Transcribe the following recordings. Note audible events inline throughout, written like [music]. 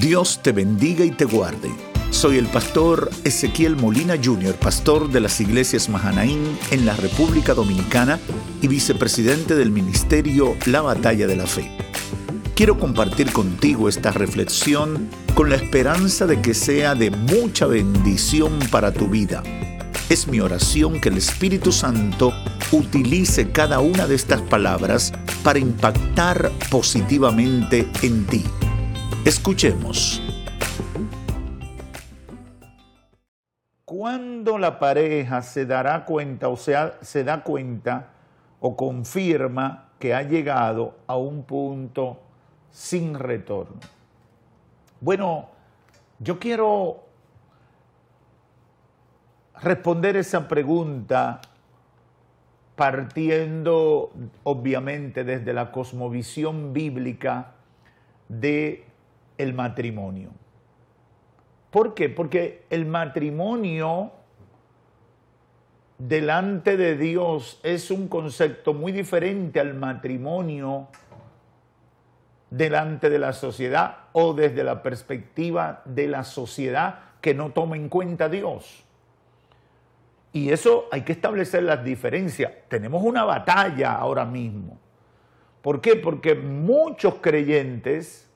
Dios te bendiga y te guarde. Soy el pastor Ezequiel Molina Jr., pastor de las iglesias Mahanaín en la República Dominicana y vicepresidente del ministerio La Batalla de la Fe. Quiero compartir contigo esta reflexión con la esperanza de que sea de mucha bendición para tu vida. Es mi oración que el Espíritu Santo utilice cada una de estas palabras para impactar positivamente en ti. Escuchemos. ¿Cuándo la pareja se dará cuenta o se da cuenta o confirma que ha llegado a un punto sin retorno? Bueno, yo quiero responder esa pregunta partiendo obviamente desde la cosmovisión bíblica de el matrimonio. ¿Por qué? Porque el matrimonio delante de Dios es un concepto muy diferente al matrimonio delante de la sociedad o desde la perspectiva de la sociedad que no toma en cuenta a Dios. Y eso hay que establecer las diferencias. Tenemos una batalla ahora mismo. ¿Por qué? Porque muchos creyentes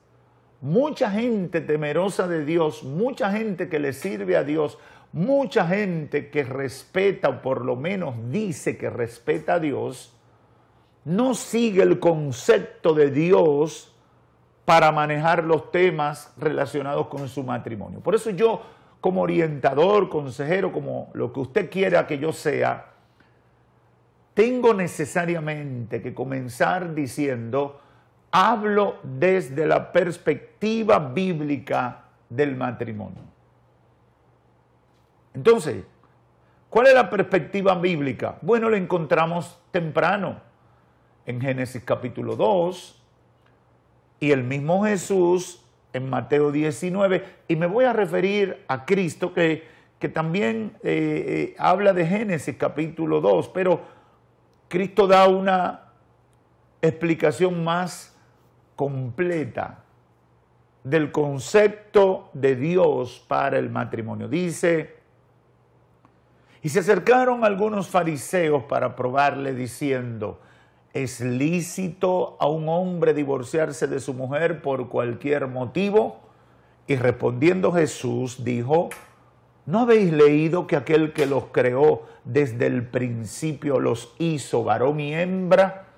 mucha gente temerosa de Dios, mucha gente que le sirve a Dios, mucha gente que respeta o por lo menos dice que respeta a Dios, no sigue el concepto de Dios para manejar los temas relacionados con su matrimonio. Por eso yo, como orientador, consejero, como lo que usted quiera que yo sea, tengo necesariamente que comenzar diciendo, hablo desde la perspectiva bíblica del matrimonio. Entonces, ¿cuál es la perspectiva bíblica? Bueno, la encontramos temprano en Génesis capítulo 2 y el mismo Jesús en Mateo 19 y me voy a referir a Cristo que, que también eh, eh, habla de Génesis capítulo 2, pero Cristo da una explicación más completa del concepto de Dios para el matrimonio. Dice, y se acercaron algunos fariseos para probarle diciendo, ¿es lícito a un hombre divorciarse de su mujer por cualquier motivo? Y respondiendo Jesús dijo, ¿no habéis leído que aquel que los creó desde el principio los hizo varón y hembra?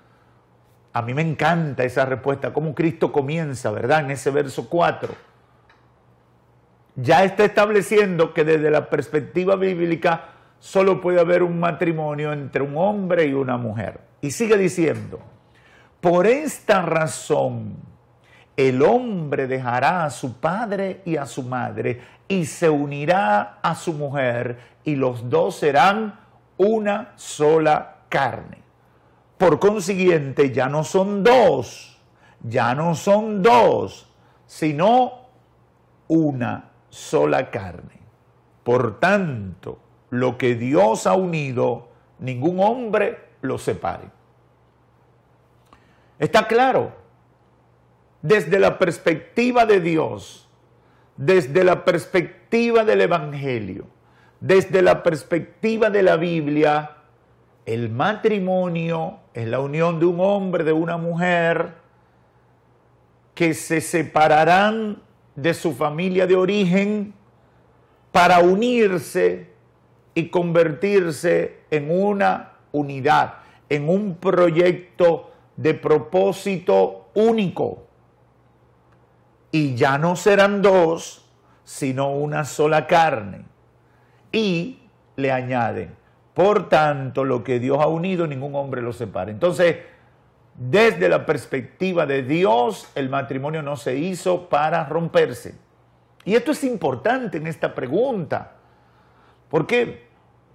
A mí me encanta esa respuesta, cómo Cristo comienza, ¿verdad? En ese verso 4. Ya está estableciendo que desde la perspectiva bíblica solo puede haber un matrimonio entre un hombre y una mujer. Y sigue diciendo, por esta razón el hombre dejará a su padre y a su madre y se unirá a su mujer y los dos serán una sola carne. Por consiguiente, ya no son dos, ya no son dos, sino una sola carne. Por tanto, lo que Dios ha unido, ningún hombre lo separe. Está claro, desde la perspectiva de Dios, desde la perspectiva del Evangelio, desde la perspectiva de la Biblia, el matrimonio es la unión de un hombre, de una mujer, que se separarán de su familia de origen para unirse y convertirse en una unidad, en un proyecto de propósito único. Y ya no serán dos, sino una sola carne. Y le añaden, por tanto, lo que Dios ha unido, ningún hombre lo separa. Entonces, desde la perspectiva de Dios, el matrimonio no se hizo para romperse. Y esto es importante en esta pregunta. ¿Por qué?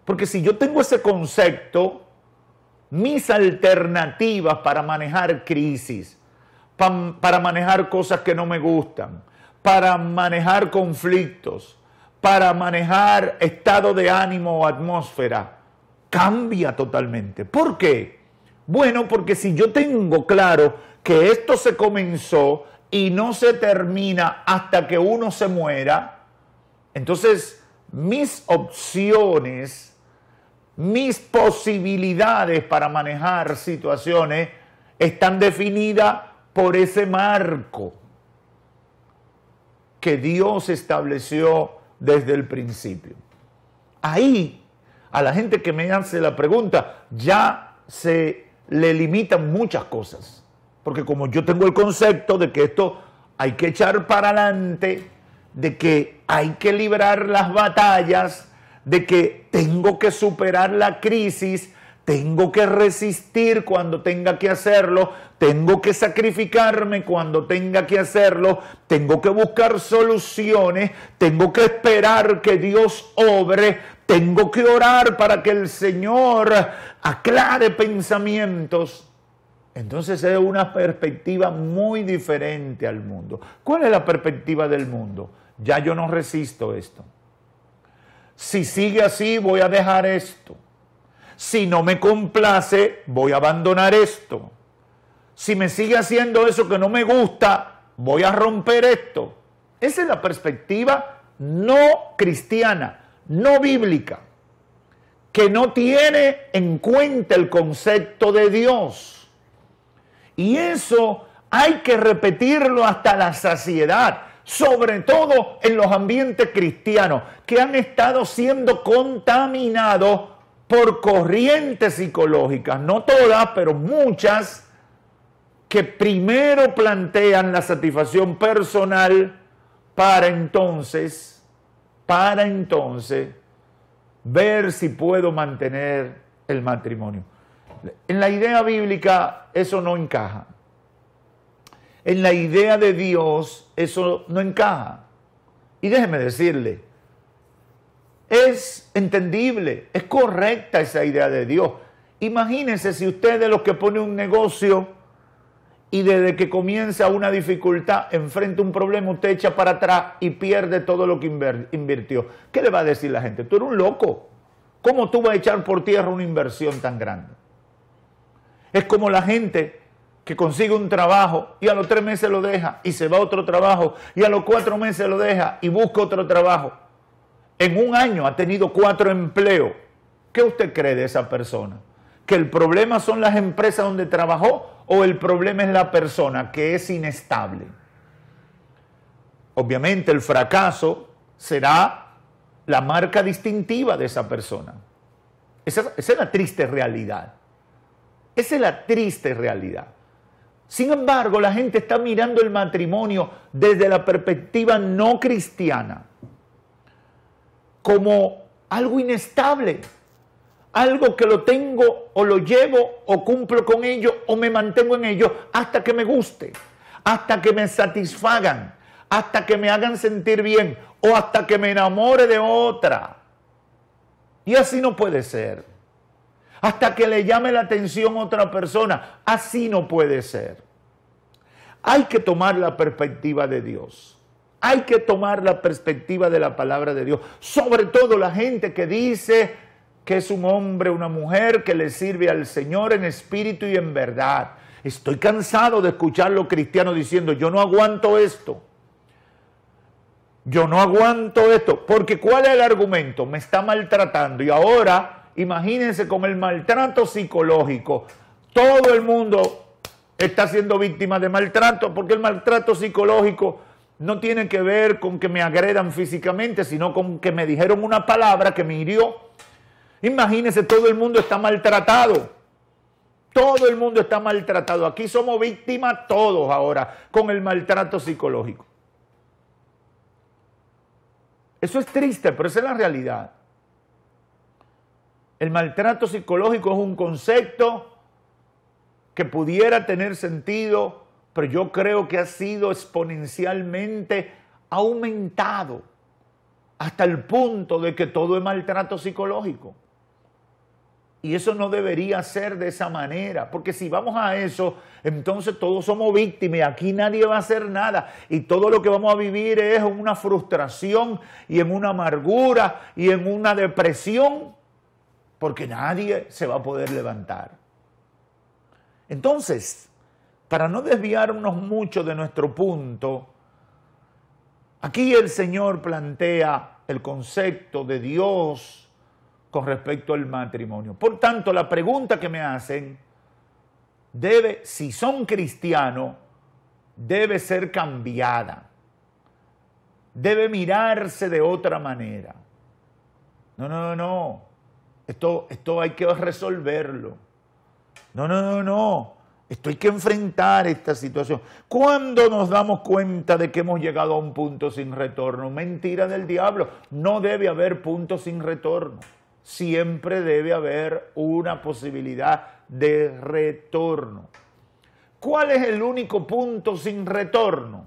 Porque si yo tengo ese concepto, mis alternativas para manejar crisis, para manejar cosas que no me gustan, para manejar conflictos, para manejar estado de ánimo o atmósfera, cambia totalmente. ¿Por qué? Bueno, porque si yo tengo claro que esto se comenzó y no se termina hasta que uno se muera, entonces mis opciones, mis posibilidades para manejar situaciones están definidas por ese marco que Dios estableció desde el principio. Ahí, a la gente que me hace la pregunta, ya se le limitan muchas cosas. Porque como yo tengo el concepto de que esto hay que echar para adelante, de que hay que librar las batallas, de que tengo que superar la crisis, tengo que resistir cuando tenga que hacerlo, tengo que sacrificarme cuando tenga que hacerlo, tengo que buscar soluciones, tengo que esperar que Dios obre, tengo que orar para que el Señor aclare pensamientos. Entonces es una perspectiva muy diferente al mundo. ¿Cuál es la perspectiva del mundo? Ya yo no resisto esto. Si sigue así, voy a dejar esto. Si no me complace, voy a abandonar esto. Si me sigue haciendo eso que no me gusta, voy a romper esto. Esa es la perspectiva no cristiana, no bíblica, que no tiene en cuenta el concepto de Dios. Y eso hay que repetirlo hasta la saciedad, sobre todo en los ambientes cristianos que han estado siendo contaminados por corrientes psicológicas, no todas, pero muchas, que primero plantean la satisfacción personal para entonces, para entonces, ver si puedo mantener el matrimonio. En la idea bíblica eso no encaja. En la idea de Dios eso no encaja. Y déjeme decirle, es entendible, es correcta esa idea de Dios. Imagínense si usted de los que pone un negocio y desde que comienza una dificultad, enfrenta un problema, usted echa para atrás y pierde todo lo que invirtió. ¿Qué le va a decir la gente? Tú eres un loco. ¿Cómo tú vas a echar por tierra una inversión tan grande? Es como la gente que consigue un trabajo y a los tres meses lo deja y se va a otro trabajo y a los cuatro meses lo deja y busca otro trabajo. En un año ha tenido cuatro empleos. ¿Qué usted cree de esa persona? ¿Que el problema son las empresas donde trabajó o el problema es la persona que es inestable? Obviamente el fracaso será la marca distintiva de esa persona. Esa, es la triste realidad. Esa es la triste realidad. Sin embargo, la gente está mirando el matrimonio desde la perspectiva no cristiana como algo inestable, algo que lo tengo o lo llevo o cumplo con ello o me mantengo en ello hasta que me guste, hasta que me satisfagan, hasta que me hagan sentir bien o hasta que me enamore de otra. Y así no puede ser hasta que le llame la atención otra persona. Así no puede ser. Hay que tomar la perspectiva de Dios. Hay que tomar la perspectiva de la palabra de Dios. Sobre todo la gente que dice que es un hombre, una mujer que le sirve al Señor en espíritu y en verdad. Estoy cansado de escuchar los cristianos diciendo, yo no aguanto esto. Yo no aguanto esto. Porque ¿cuál es el argumento? Me está maltratando y ahora imagínense con el maltrato psicológico. Todo el mundo está siendo víctima de maltrato, porque el maltrato psicológico no tiene que ver con que me agredan físicamente, sino con que me dijeron una palabra que me hirió. Imagínense, todo el mundo está maltratado. Todo el mundo está maltratado. Aquí somos víctimas todos ahora con el maltrato psicológico. Eso es triste, pero esa es la realidad. El maltrato psicológico es un concepto que pudiera tener sentido, pero yo creo que ha sido exponencialmente aumentado hasta el punto de que todo es maltrato psicológico. Y eso no debería ser de esa manera, porque si vamos a eso, entonces todos somos víctimas y aquí nadie va a hacer nada. Y todo lo que vamos a vivir es una frustración y en una amargura y en una depresión porque nadie se va a poder levantar. Entonces, para no desviarnos mucho de nuestro punto, aquí el Señor plantea el concepto de Dios con respecto al matrimonio. Por tanto, la pregunta que me hacen debe, si son cristianos, debe ser cambiada. Debe mirarse de otra manera. No, no, no, no. Esto, esto hay que resolverlo. No, no, no, no. Esto hay que enfrentar esta situación. ¿Cuándo nos damos cuenta de que hemos llegado a un punto sin retorno? Mentira del diablo. No debe haber punto sin retorno. Siempre debe haber una posibilidad de retorno. ¿Cuál es el único punto sin retorno?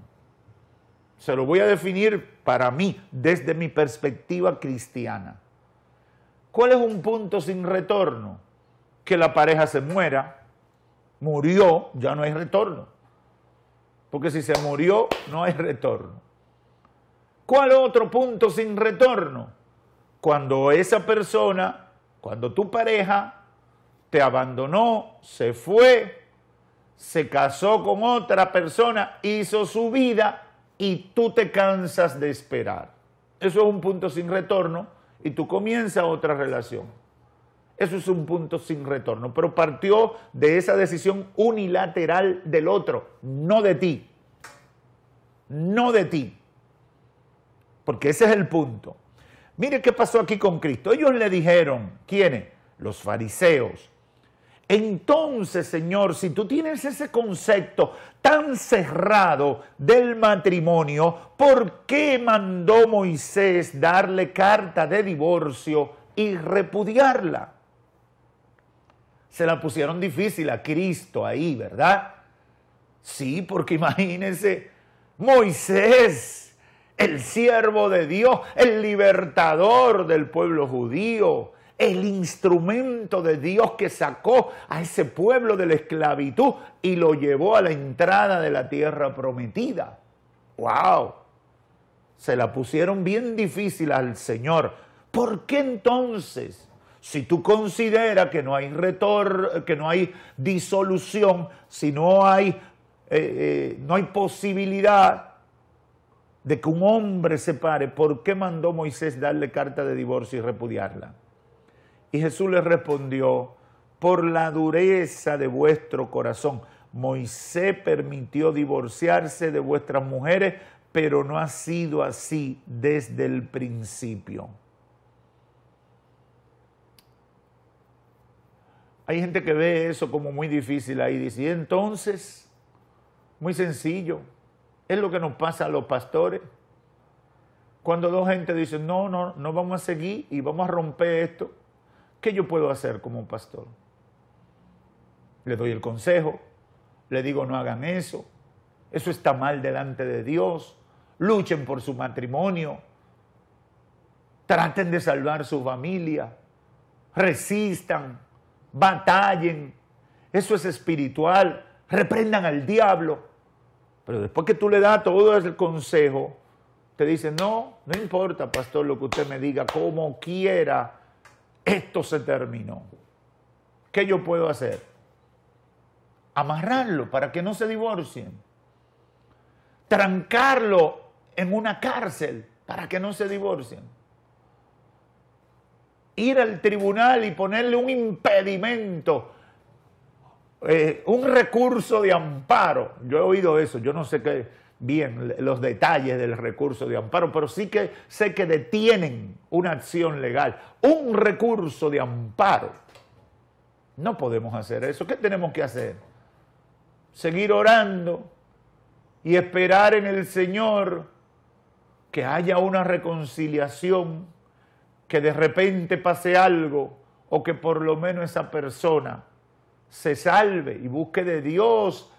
Se lo voy a definir para mí, desde mi perspectiva cristiana. ¿Cuál es un punto sin retorno? Que la pareja se muera, murió, ya no hay retorno. Porque si se murió, no hay retorno. ¿Cuál otro punto sin retorno? Cuando esa persona, cuando tu pareja te abandonó, se fue, se casó con otra persona, hizo su vida y tú te cansas de esperar. Eso es un punto sin retorno y tú comienzas otra relación. Eso es un punto sin retorno, pero partió de esa decisión unilateral del otro, no de ti. No de ti. Porque ese es el punto. Mire qué pasó aquí con Cristo. Ellos le dijeron, ¿quiénes? Los fariseos. Entonces, Señor, si tú tienes ese concepto tan cerrado del matrimonio, ¿por qué mandó Moisés darle carta de divorcio y repudiarla? Se la pusieron difícil a Cristo ahí, ¿verdad? Sí, porque [laughs] imagínense, Moisés, el siervo de Dios, el libertador del pueblo judío, el instrumento de Dios que sacó a ese pueblo de la esclavitud y lo llevó a la entrada de la tierra prometida. ¡Wow! Se la pusieron bien difícil al Señor. ¿Por qué entonces si tú consideras que no hay retorno, que no hay disolución, si no hay, eh, eh, no hay posibilidad de que un hombre se pare, ¿por qué mandó Moisés darle carta de divorcio y repudiarla? Y Jesús le respondió, por la dureza de vuestro corazón. Moisés permitió divorciarse de vuestras mujeres, pero no ha sido así desde el principio. Hay gente que ve eso como muy difícil ahí. Dice, y entonces, muy sencillo, es lo que nos pasa a los pastores. Cuando dos gente dicen, no, no, no vamos a seguir y vamos a romper esto, ¿qué yo puedo hacer como pastor? Le doy el consejo, le digo, no hagan eso, eso está mal delante de Dios, luchen por su matrimonio, traten de salvar su familia, resistan, batallen, eso es espiritual, reprendan al diablo. Pero después que tú le das todo ese consejo, te dice, no, no importa, pastor, lo que usted me diga, como quiera, esto se terminó. ¿Qué yo puedo hacer? Amarrarlo para que no se divorcien. Trancarlo en una cárcel para que no se divorcien ir al tribunal y ponerle un impedimento, eh, un recurso de amparo. Yo he oído eso, yo no sé qué bien los detalles del recurso de amparo, pero sí que sé que detienen una acción legal, un recurso de amparo. No podemos hacer eso. ¿Qué tenemos que hacer? Seguir orando y esperar en el Señor que haya una reconciliación que de repente pase algo o que por lo menos esa persona se salve y busque de Dios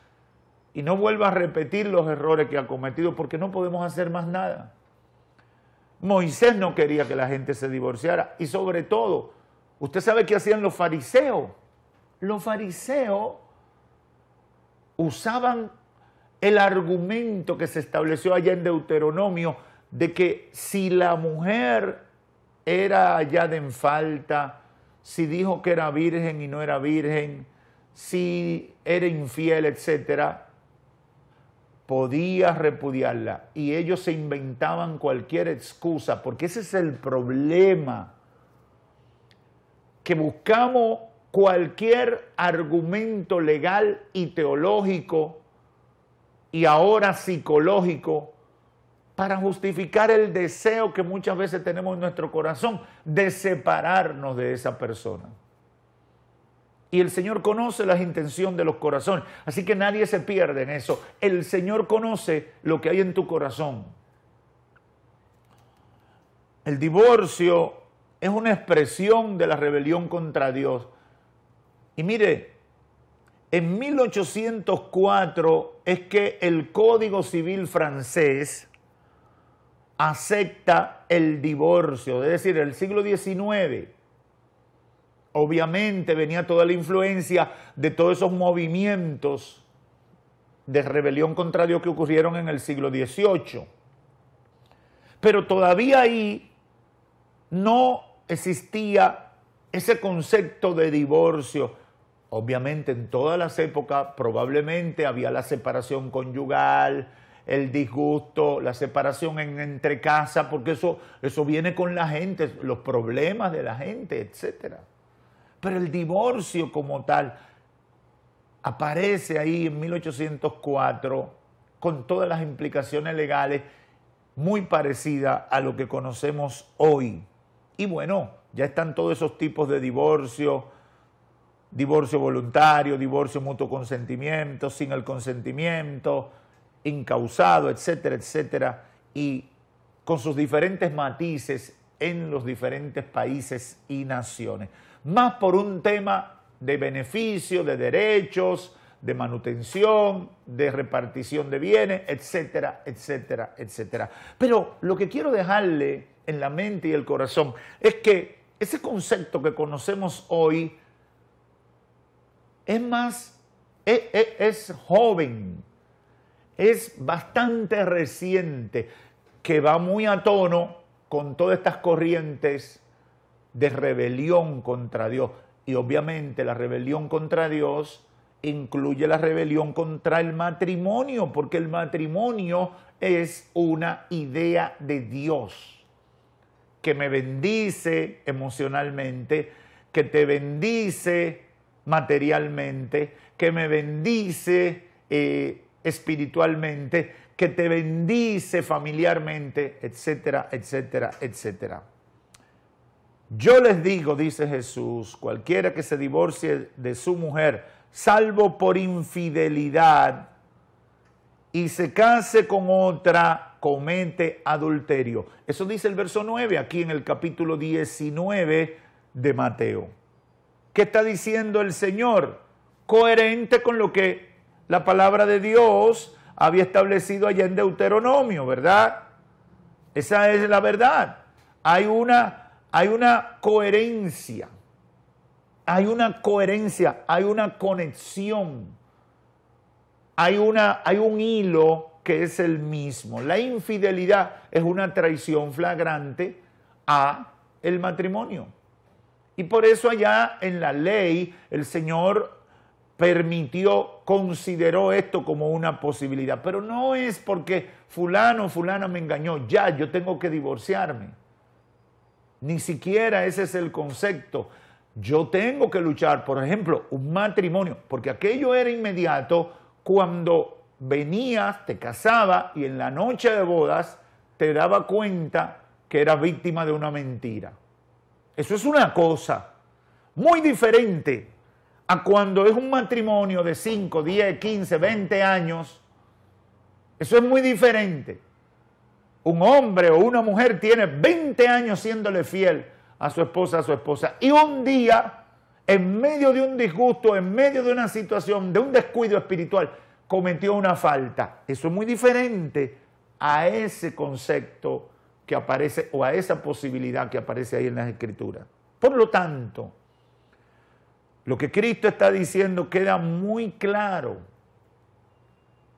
y no vuelva a repetir los errores que ha cometido porque no podemos hacer más nada. Moisés no quería que la gente se divorciara y sobre todo, usted sabe qué hacían los fariseos. Los fariseos usaban el argumento que se estableció allá en Deuteronomio de que si la mujer era allá de en falta, si dijo que era virgen y no era virgen, si era infiel, etcétera, podía repudiarla. Y ellos se inventaban cualquier excusa, porque ese es el problema, que buscamos cualquier argumento legal y teológico y ahora psicológico para justificar el deseo que muchas veces tenemos en nuestro corazón de separarnos de esa persona. Y el Señor conoce las intenciones de los corazones. Así que nadie se pierde en eso. El Señor conoce lo que hay en tu corazón. El divorcio es una expresión de la rebelión contra Dios. Y mire, en 1804 es que el Código Civil francés acepta el divorcio, es decir, el siglo XIX obviamente venía toda la influencia de todos esos movimientos de rebelión contra Dios que ocurrieron en el siglo XVIII. Pero todavía ahí no existía ese concepto de divorcio. Obviamente en todas las épocas probablemente había la separación conyugal, el disgusto, la separación en, entre casa, porque eso, eso viene con la gente, los problemas de la gente, etcétera. Pero el divorcio como tal aparece ahí en 1804 con todas las implicaciones legales muy parecidas a lo que conocemos hoy. Y bueno, ya están todos esos tipos de divorcio, divorcio voluntario, divorcio mutuo consentimiento, sin el consentimiento, incausado, etcétera, etcétera, y con sus diferentes matices en los diferentes países y naciones más por un tema de beneficio, de derechos, de manutención, de repartición de bienes, etcétera, etcétera, etcétera. Pero lo que quiero dejarle en la mente y el corazón es que ese concepto que conocemos hoy es más, es, es joven, es bastante reciente, que va muy a tono con todas estas corrientes de rebelión contra Dios. Y obviamente la rebelión contra Dios incluye la rebelión contra el matrimonio, porque el matrimonio es una idea de Dios que me bendice emocionalmente, que te bendice materialmente, que me bendice eh, espiritualmente, que te bendice familiarmente, etcétera, etcétera, etcétera. Yo les digo, dice Jesús, cualquiera que se divorcie de su mujer, salvo por infidelidad, y se case con otra, comete adulterio. Eso dice el verso 9 aquí en el capítulo 19 de Mateo. ¿Qué está diciendo el Señor? Coherente con lo que la palabra de Dios había establecido allá en Deuteronomio, ¿verdad? Esa es la verdad. Hay una hay una coherencia, hay una coherencia, hay una conexión, hay, una, hay un hilo que es el mismo. La infidelidad es una traición flagrante a el matrimonio. Y por eso allá en la ley el Señor permitió, consideró esto como una posibilidad. Pero no es porque fulano, fulana me engañó, ya yo tengo que divorciarme. Ni siquiera ese es el concepto. Yo tengo que luchar, por ejemplo, un matrimonio, porque aquello era inmediato cuando venías, te casaba y en la noche de bodas te daba cuenta que eras víctima de una mentira. Eso es una cosa muy diferente a cuando es un matrimonio de 5, 10, 15, 20 años. Eso es muy diferente un hombre o una mujer tiene 20 años siéndole fiel a su esposa, a su esposa, y un día, en medio de un disgusto, en medio de una situación, de un descuido espiritual, cometió una falta. Eso es muy diferente a ese concepto que aparece o a esa posibilidad que aparece ahí en las escrituras. Por lo tanto, lo que Cristo está diciendo queda muy claro,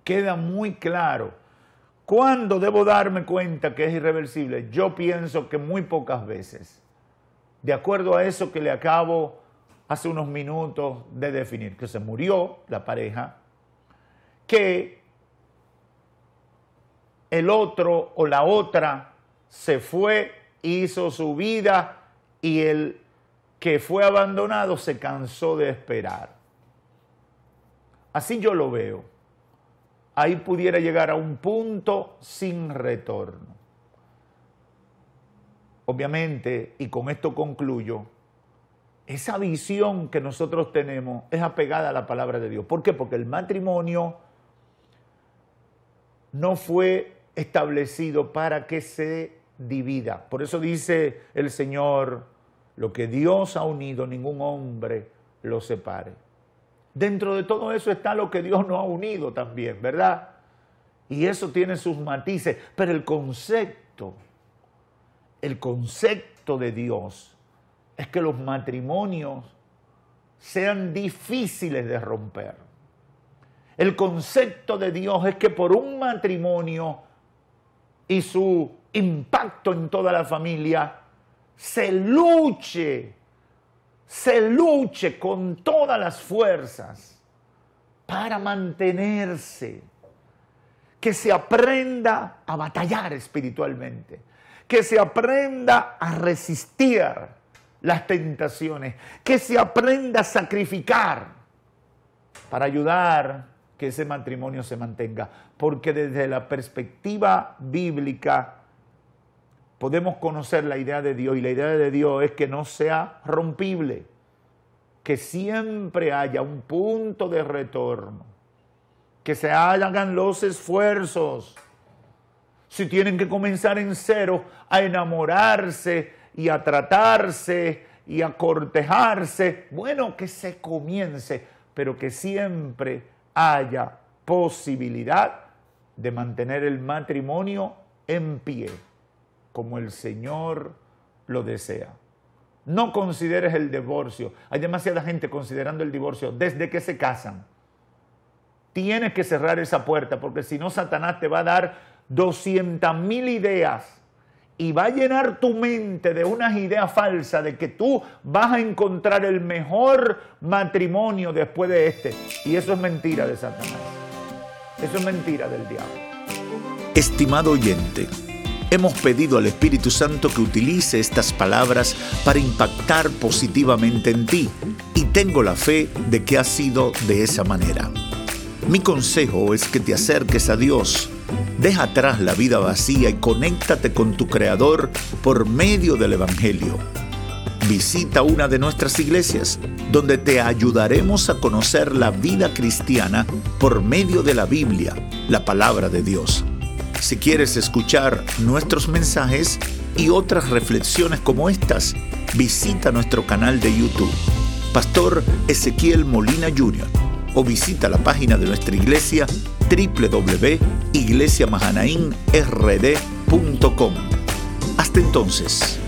queda muy claro ¿Cuándo debo darme cuenta que es irreversible? Yo pienso que muy pocas veces. De acuerdo a eso que le acabo hace unos minutos de definir que se murió la pareja, que el otro o la otra se fue, hizo su vida y el que fue abandonado se cansó de esperar. Así yo lo veo. Ahí pudiera llegar a un punto sin retorno. Obviamente, y con esto concluyo, esa visión que nosotros tenemos es apegada a la palabra de Dios. ¿Por qué? Porque el matrimonio no fue establecido para que se divida. Por eso dice el Señor, lo que Dios ha unido, ningún hombre lo separe. Dentro de todo eso está lo que Dios no ha unido también, ¿verdad? Y eso tiene sus matices, pero el concepto, el concepto de Dios es que los matrimonios sean difíciles de romper. El concepto de Dios es que por un matrimonio y su impacto en toda la familia, se luche, se luche con todas las fuerzas para mantenerse, que se aprenda a batallar espiritualmente, que se aprenda a resistir las tentaciones, que se aprenda a sacrificar para ayudar que ese matrimonio se mantenga, porque desde la perspectiva bíblica, podemos conocer la idea de Dios y la idea de Dios es que no sea rompible, que siempre haya un punto de retorno, que se hagan los esfuerzos. Si tienen que comenzar en cero a enamorarse y a tratarse y a cortejarse, bueno, que se comience, pero que siempre haya posibilidad de mantener el matrimonio en pie como el Señor lo desea. No consideres el divorcio. Hay demasiada gente considerando el divorcio desde que se casan. Tienes que cerrar esa puerta porque si no, Satanás te va a dar 200 mil ideas y va a llenar tu mente de unas ideas falsas de que tú vas a encontrar el mejor matrimonio después de este. Y eso es mentira de Satanás. Eso es mentira del diablo. Estimado oyente, Hemos pedido al Espíritu Santo que utilice estas palabras para impactar positivamente en ti y tengo la fe de que ha sido de esa manera. Mi consejo es que te acerques a Dios, deja atrás la vida vacía y conéctate con tu Creador por medio del Evangelio. Visita una de nuestras iglesias donde te ayudaremos a conocer la vida cristiana por medio de la Biblia, la palabra de Dios. Si quieres escuchar nuestros mensajes y otras reflexiones como estas, visita nuestro canal de YouTube, Pastor Ezequiel Molina Jr., o visita la página de nuestra iglesia www.iglesiamahanainrd.com. Hasta entonces.